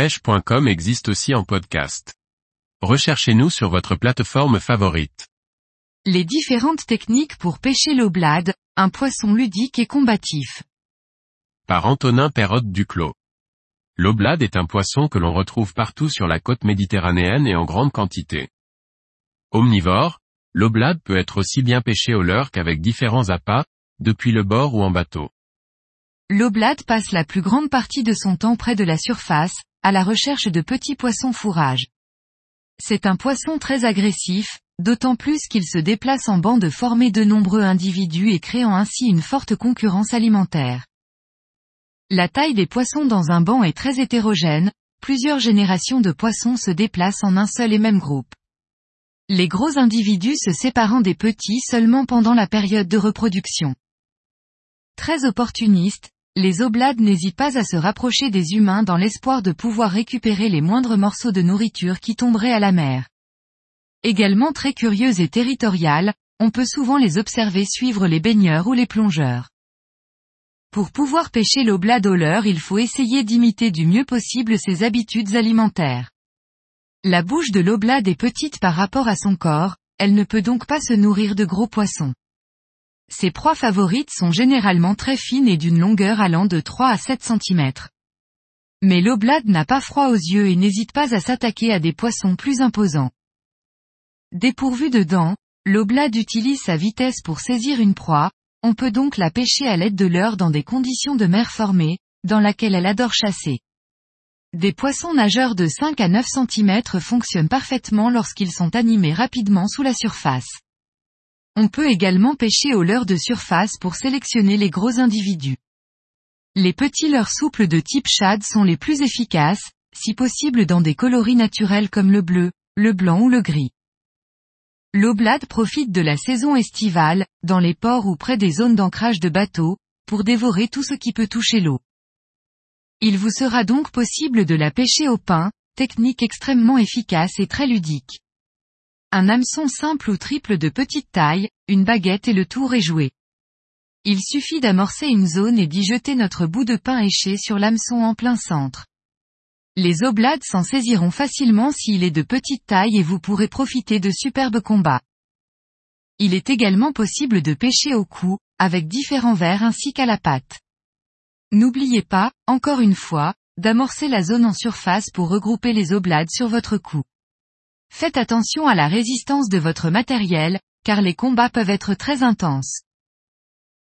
pêche.com existe aussi en podcast. Recherchez-nous sur votre plateforme favorite. Les différentes techniques pour pêcher l'oblade, un poisson ludique et combatif. Par Antonin Perrotte Duclos. L'oblade est un poisson que l'on retrouve partout sur la côte méditerranéenne et en grande quantité. Omnivore, l'oblade peut être aussi bien pêché au leurre qu'avec différents appâts, depuis le bord ou en bateau. L'oblade passe la plus grande partie de son temps près de la surface, à la recherche de petits poissons fourrages. C'est un poisson très agressif, d'autant plus qu'il se déplace en bande formée de nombreux individus et créant ainsi une forte concurrence alimentaire. La taille des poissons dans un banc est très hétérogène, plusieurs générations de poissons se déplacent en un seul et même groupe. Les gros individus se séparant des petits seulement pendant la période de reproduction. Très opportunistes, les oblades n'hésitent pas à se rapprocher des humains dans l'espoir de pouvoir récupérer les moindres morceaux de nourriture qui tomberaient à la mer. Également très curieuses et territoriales, on peut souvent les observer suivre les baigneurs ou les plongeurs. Pour pouvoir pêcher l'oblade au leurre il faut essayer d'imiter du mieux possible ses habitudes alimentaires. La bouche de l'oblade est petite par rapport à son corps, elle ne peut donc pas se nourrir de gros poissons. Ses proies favorites sont généralement très fines et d'une longueur allant de 3 à 7 cm. Mais l'oblade n'a pas froid aux yeux et n'hésite pas à s'attaquer à des poissons plus imposants. Dépourvu de dents, l'oblade utilise sa vitesse pour saisir une proie, on peut donc la pêcher à l'aide de leurre dans des conditions de mer formées, dans laquelle elle adore chasser. Des poissons nageurs de 5 à 9 cm fonctionnent parfaitement lorsqu'ils sont animés rapidement sous la surface. On peut également pêcher au leurre de surface pour sélectionner les gros individus. Les petits leurres souples de type shad sont les plus efficaces, si possible dans des coloris naturels comme le bleu, le blanc ou le gris. L'oblade profite de la saison estivale, dans les ports ou près des zones d'ancrage de bateaux, pour dévorer tout ce qui peut toucher l'eau. Il vous sera donc possible de la pêcher au pain, technique extrêmement efficace et très ludique. Un hameçon simple ou triple de petite taille, une baguette et le tour est joué. Il suffit d'amorcer une zone et d'y jeter notre bout de pain éché sur l'hameçon en plein centre. Les oblades s'en saisiront facilement s'il est de petite taille et vous pourrez profiter de superbes combats. Il est également possible de pêcher au cou, avec différents vers ainsi qu'à la patte. N'oubliez pas, encore une fois, d'amorcer la zone en surface pour regrouper les oblades sur votre cou. Faites attention à la résistance de votre matériel, car les combats peuvent être très intenses.